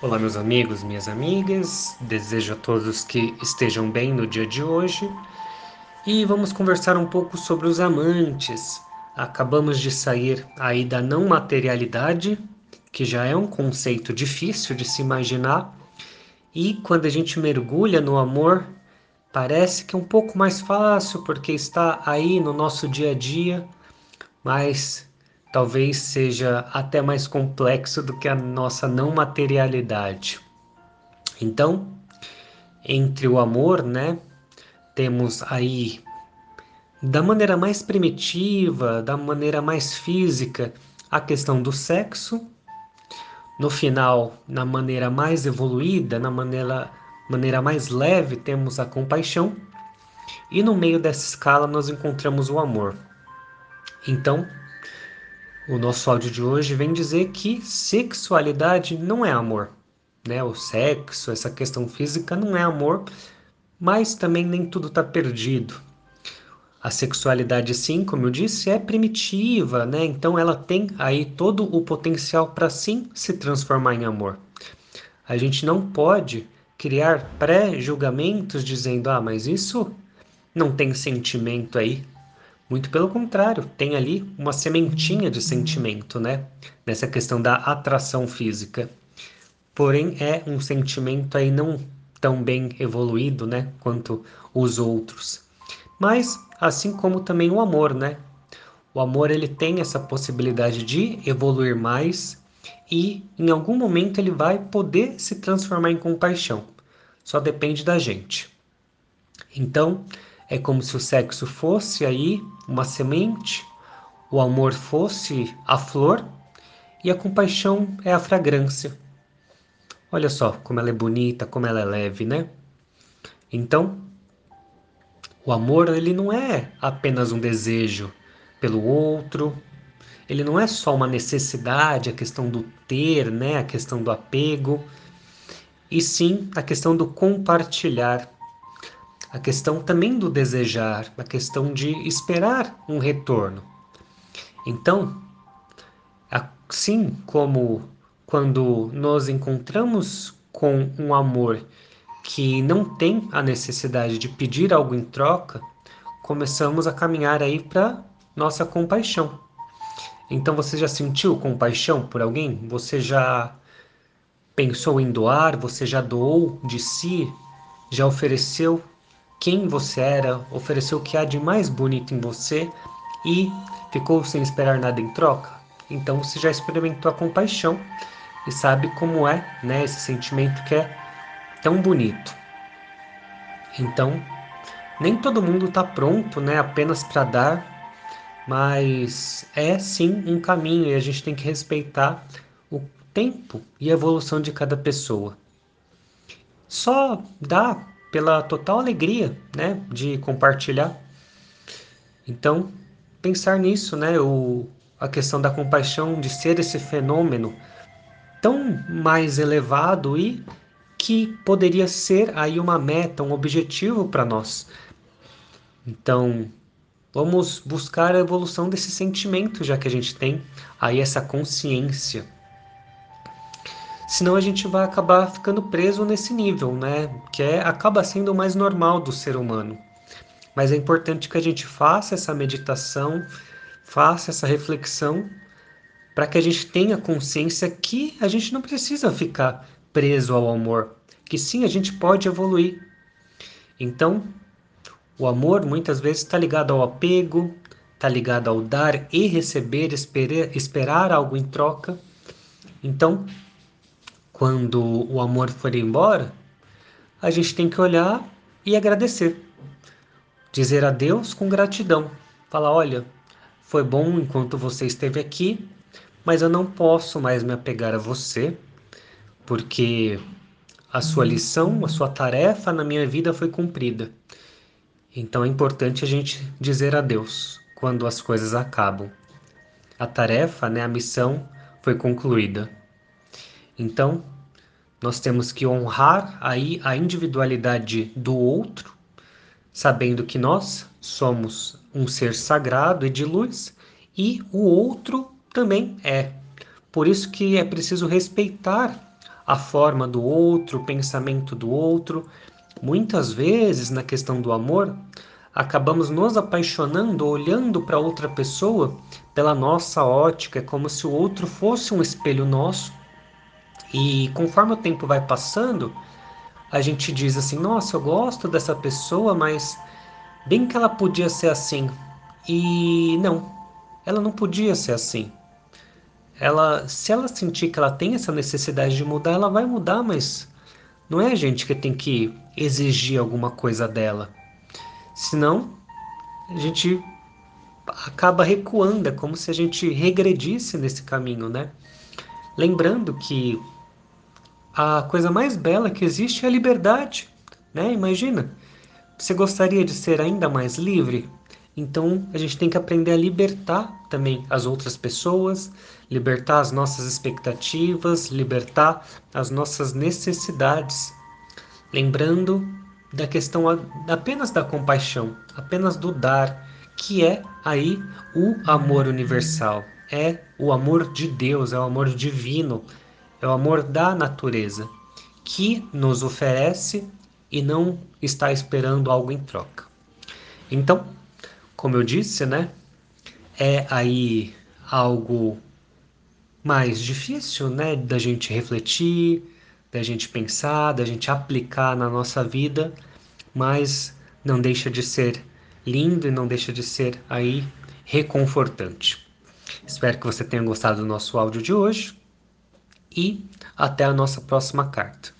Olá, meus amigos, minhas amigas. Desejo a todos que estejam bem no dia de hoje. E vamos conversar um pouco sobre os amantes. Acabamos de sair aí da não materialidade, que já é um conceito difícil de se imaginar. E quando a gente mergulha no amor, parece que é um pouco mais fácil porque está aí no nosso dia a dia, mas talvez seja até mais complexo do que a nossa não materialidade. Então, entre o amor, né, temos aí da maneira mais primitiva, da maneira mais física, a questão do sexo. No final, na maneira mais evoluída, na maneira, maneira mais leve, temos a compaixão. E no meio dessa escala, nós encontramos o amor. Então, o nosso áudio de hoje vem dizer que sexualidade não é amor, né? O sexo, essa questão física não é amor, mas também nem tudo está perdido. A sexualidade, sim, como eu disse, é primitiva, né? Então ela tem aí todo o potencial para sim se transformar em amor. A gente não pode criar pré-julgamentos dizendo, ah, mas isso não tem sentimento aí, muito pelo contrário, tem ali uma sementinha de sentimento, né? Nessa questão da atração física. Porém, é um sentimento aí não tão bem evoluído, né? Quanto os outros. Mas, assim como também o amor, né? O amor ele tem essa possibilidade de evoluir mais e em algum momento ele vai poder se transformar em compaixão. Só depende da gente. Então, é como se o sexo fosse aí uma semente, o amor fosse a flor e a compaixão é a fragrância. Olha só como ela é bonita, como ela é leve, né? Então, o amor ele não é apenas um desejo pelo outro, ele não é só uma necessidade, a questão do ter, né, a questão do apego, e sim a questão do compartilhar a questão também do desejar, a questão de esperar um retorno. Então, assim como quando nos encontramos com um amor que não tem a necessidade de pedir algo em troca, começamos a caminhar aí para nossa compaixão. Então você já sentiu compaixão por alguém? Você já pensou em doar? Você já doou de si? Já ofereceu quem você era, ofereceu o que há de mais bonito em você e ficou sem esperar nada em troca? Então você já experimentou a compaixão e sabe como é, né, esse sentimento que é tão bonito. Então, nem todo mundo está pronto, né, apenas para dar, mas é sim um caminho e a gente tem que respeitar o tempo e a evolução de cada pessoa. Só dá pela total alegria, né, de compartilhar. Então, pensar nisso, né, o, a questão da compaixão de ser esse fenômeno tão mais elevado e que poderia ser aí uma meta, um objetivo para nós. Então, vamos buscar a evolução desse sentimento, já que a gente tem aí essa consciência senão a gente vai acabar ficando preso nesse nível, né? Que é, acaba sendo o mais normal do ser humano. Mas é importante que a gente faça essa meditação, faça essa reflexão, para que a gente tenha consciência que a gente não precisa ficar preso ao amor, que sim, a gente pode evoluir. Então, o amor muitas vezes está ligado ao apego, está ligado ao dar e receber, esperar, esperar algo em troca. Então, quando o amor for embora, a gente tem que olhar e agradecer. Dizer adeus com gratidão. Falar: olha, foi bom enquanto você esteve aqui, mas eu não posso mais me apegar a você, porque a sua lição, a sua tarefa na minha vida foi cumprida. Então é importante a gente dizer adeus quando as coisas acabam. A tarefa, né, a missão foi concluída. Então, nós temos que honrar aí a individualidade do outro, sabendo que nós somos um ser sagrado e de luz e o outro também é. Por isso que é preciso respeitar a forma do outro, o pensamento do outro. Muitas vezes, na questão do amor, acabamos nos apaixonando, olhando para outra pessoa pela nossa ótica, é como se o outro fosse um espelho nosso. E conforme o tempo vai passando, a gente diz assim: nossa, eu gosto dessa pessoa, mas bem que ela podia ser assim. E não, ela não podia ser assim. Ela, se ela sentir que ela tem essa necessidade de mudar, ela vai mudar, mas não é a gente que tem que exigir alguma coisa dela. Senão, a gente acaba recuando, é como se a gente regredisse nesse caminho, né? Lembrando que a coisa mais bela que existe é a liberdade, né? Imagina, você gostaria de ser ainda mais livre? Então a gente tem que aprender a libertar também as outras pessoas, libertar as nossas expectativas, libertar as nossas necessidades. Lembrando da questão apenas da compaixão, apenas do dar, que é aí o amor universal, é o amor de Deus, é o amor divino é o amor da natureza, que nos oferece e não está esperando algo em troca. Então, como eu disse, né, é aí algo mais difícil, né, da gente refletir, da gente pensar, da gente aplicar na nossa vida, mas não deixa de ser lindo e não deixa de ser aí reconfortante. Espero que você tenha gostado do nosso áudio de hoje e até a nossa próxima carta.